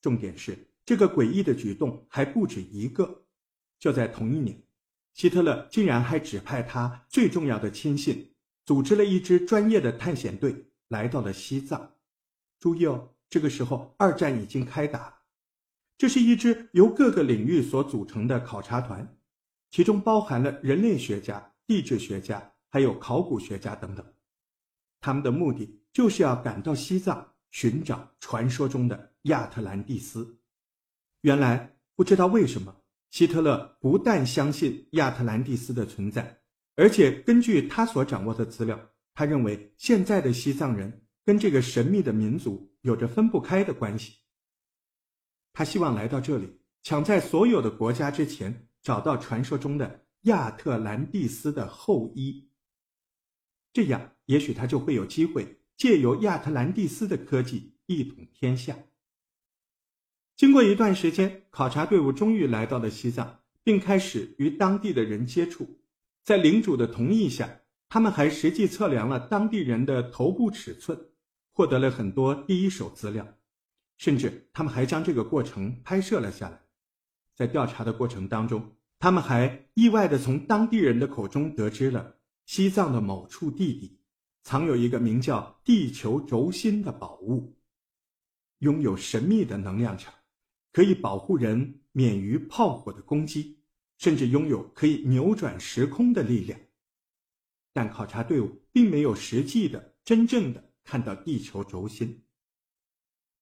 重点是这个诡异的举动还不止一个。就在同一年，希特勒竟然还指派他最重要的亲信，组织了一支专业的探险队来到了西藏。注意哦，这个时候二战已经开打，这是一支由各个领域所组成的考察团，其中包含了人类学家、地质学家，还有考古学家等等。他们的目的就是要赶到西藏寻找传说中的亚特兰蒂斯。原来不知道为什么，希特勒不但相信亚特兰蒂斯的存在，而且根据他所掌握的资料，他认为现在的西藏人跟这个神秘的民族有着分不开的关系。他希望来到这里，抢在所有的国家之前找到传说中的亚特兰蒂斯的后裔。这样，也许他就会有机会借由亚特兰蒂斯的科技一统天下。经过一段时间，考察队伍终于来到了西藏，并开始与当地的人接触。在领主的同意下，他们还实际测量了当地人的头部尺寸，获得了很多第一手资料，甚至他们还将这个过程拍摄了下来。在调查的过程当中，他们还意外地从当地人的口中得知了。西藏的某处地底，藏有一个名叫地球轴心的宝物，拥有神秘的能量场，可以保护人免于炮火的攻击，甚至拥有可以扭转时空的力量。但考察队伍并没有实际的、真正的看到地球轴心。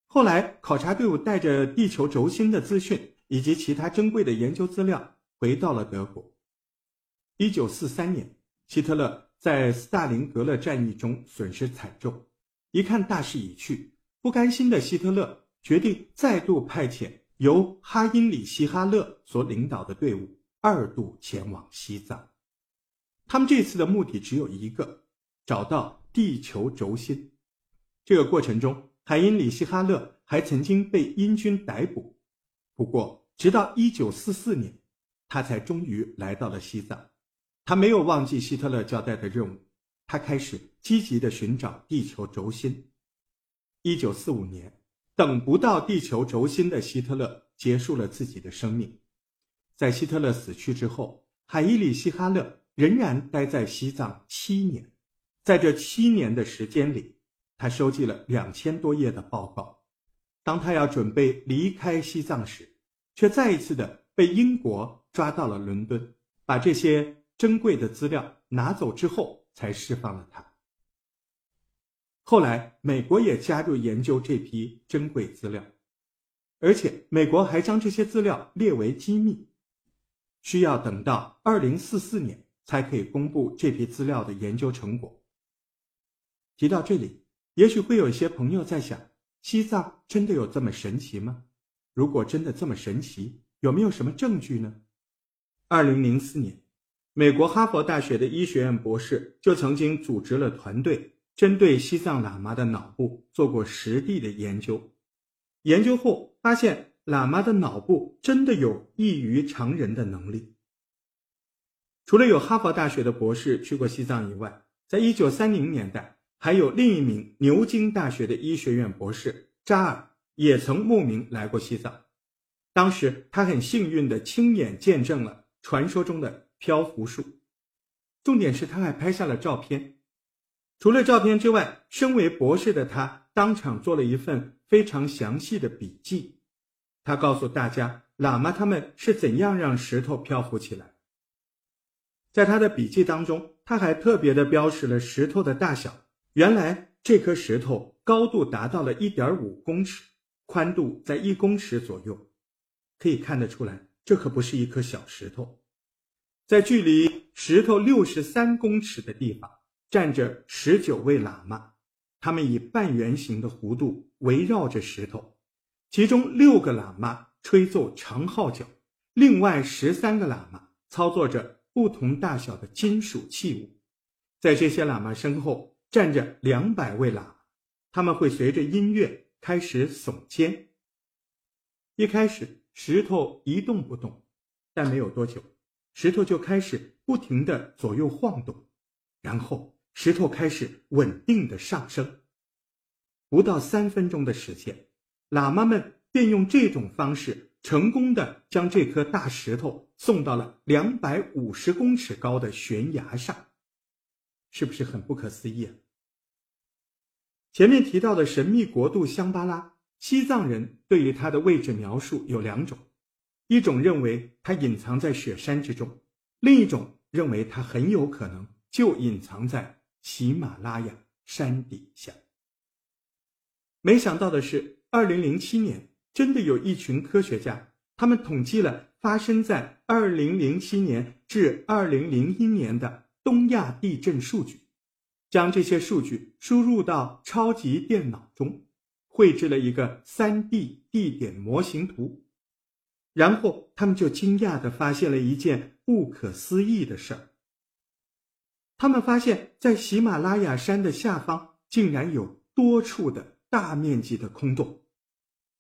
后来，考察队伍带着地球轴心的资讯以及其他珍贵的研究资料回到了德国。一九四三年。希特勒在斯大林格勒战役中损失惨重，一看大势已去，不甘心的希特勒决定再度派遣由哈因里希·哈勒所领导的队伍二度前往西藏。他们这次的目的只有一个：找到地球轴心。这个过程中，海因里希·哈勒还曾经被英军逮捕，不过直到1944年，他才终于来到了西藏。他没有忘记希特勒交代的任务，他开始积极的寻找地球轴心。一九四五年，等不到地球轴心的希特勒结束了自己的生命。在希特勒死去之后，海伊里希·哈勒仍然待在西藏七年。在这七年的时间里，他收集了两千多页的报告。当他要准备离开西藏时，却再一次的被英国抓到了伦敦，把这些。珍贵的资料拿走之后，才释放了他。后来，美国也加入研究这批珍贵资料，而且美国还将这些资料列为机密，需要等到二零四四年才可以公布这批资料的研究成果。提到这里，也许会有一些朋友在想：西藏真的有这么神奇吗？如果真的这么神奇，有没有什么证据呢？二零零四年。美国哈佛大学的医学院博士就曾经组织了团队，针对西藏喇嘛的脑部做过实地的研究。研究后发现，喇嘛的脑部真的有异于常人的能力。除了有哈佛大学的博士去过西藏以外，在一九三零年代，还有另一名牛津大学的医学院博士扎尔也曾慕名来过西藏。当时他很幸运地亲眼见证了传说中的。漂浮术，重点是他还拍下了照片。除了照片之外，身为博士的他当场做了一份非常详细的笔记。他告诉大家，喇嘛他们是怎样让石头漂浮起来。在他的笔记当中，他还特别的标识了石头的大小。原来这颗石头高度达到了一点五公尺，宽度在一公尺左右。可以看得出来，这可不是一颗小石头。在距离石头六十三公尺的地方，站着十九位喇嘛，他们以半圆形的弧度围绕着石头，其中六个喇嘛吹奏长号角，另外十三个喇嘛操作着不同大小的金属器物。在这些喇嘛身后站着两百位喇嘛，他们会随着音乐开始耸肩。一开始石头一动不动，但没有多久。石头就开始不停的左右晃动，然后石头开始稳定的上升。不到三分钟的时间，喇嘛们便用这种方式成功的将这颗大石头送到了两百五十公尺高的悬崖上，是不是很不可思议啊？前面提到的神秘国度香巴拉，西藏人对于它的位置描述有两种：一种认为它隐藏在雪山之中，另一种认为它很有可能就隐藏在喜马拉雅山底下。没想到的是，二零零七年，真的有一群科学家，他们统计了发生在二零零七年至二零零一年的东亚地震数据，将这些数据输入到超级电脑中，绘制了一个三 D 地点模型图，然后他们就惊讶地发现了一件不可思议的事儿。他们发现，在喜马拉雅山的下方，竟然有多处的。大面积的空洞，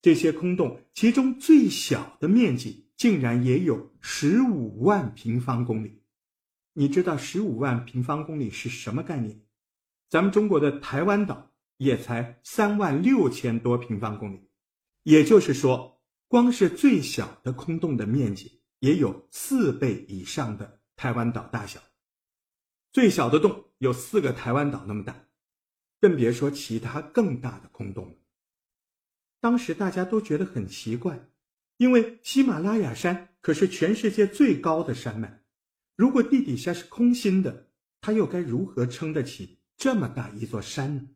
这些空洞其中最小的面积竟然也有十五万平方公里。你知道十五万平方公里是什么概念？咱们中国的台湾岛也才三万六千多平方公里，也就是说，光是最小的空洞的面积也有四倍以上的台湾岛大小。最小的洞有四个台湾岛那么大。更别说其他更大的空洞了。当时大家都觉得很奇怪，因为喜马拉雅山可是全世界最高的山脉，如果地底下是空心的，它又该如何撑得起这么大一座山呢？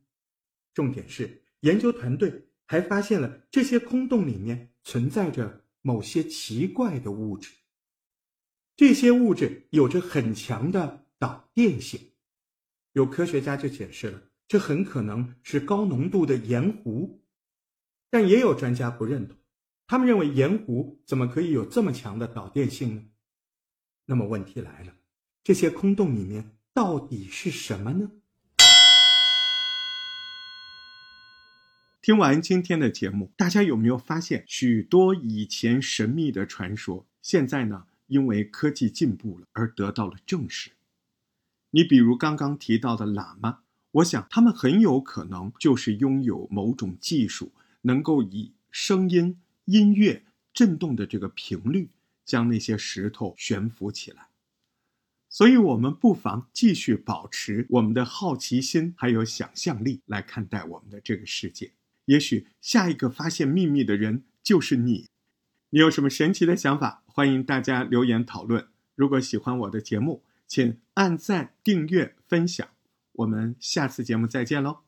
重点是，研究团队还发现了这些空洞里面存在着某些奇怪的物质，这些物质有着很强的导电性。有科学家就解释了。这很可能是高浓度的盐湖，但也有专家不认同。他们认为盐湖怎么可以有这么强的导电性呢？那么问题来了，这些空洞里面到底是什么呢？听完今天的节目，大家有没有发现许多以前神秘的传说，现在呢因为科技进步了而得到了证实？你比如刚刚提到的喇嘛。我想，他们很有可能就是拥有某种技术，能够以声音、音乐震动的这个频率，将那些石头悬浮起来。所以，我们不妨继续保持我们的好奇心，还有想象力来看待我们的这个世界。也许下一个发现秘密的人就是你。你有什么神奇的想法？欢迎大家留言讨论。如果喜欢我的节目，请按赞、订阅、分享。我们下次节目再见喽。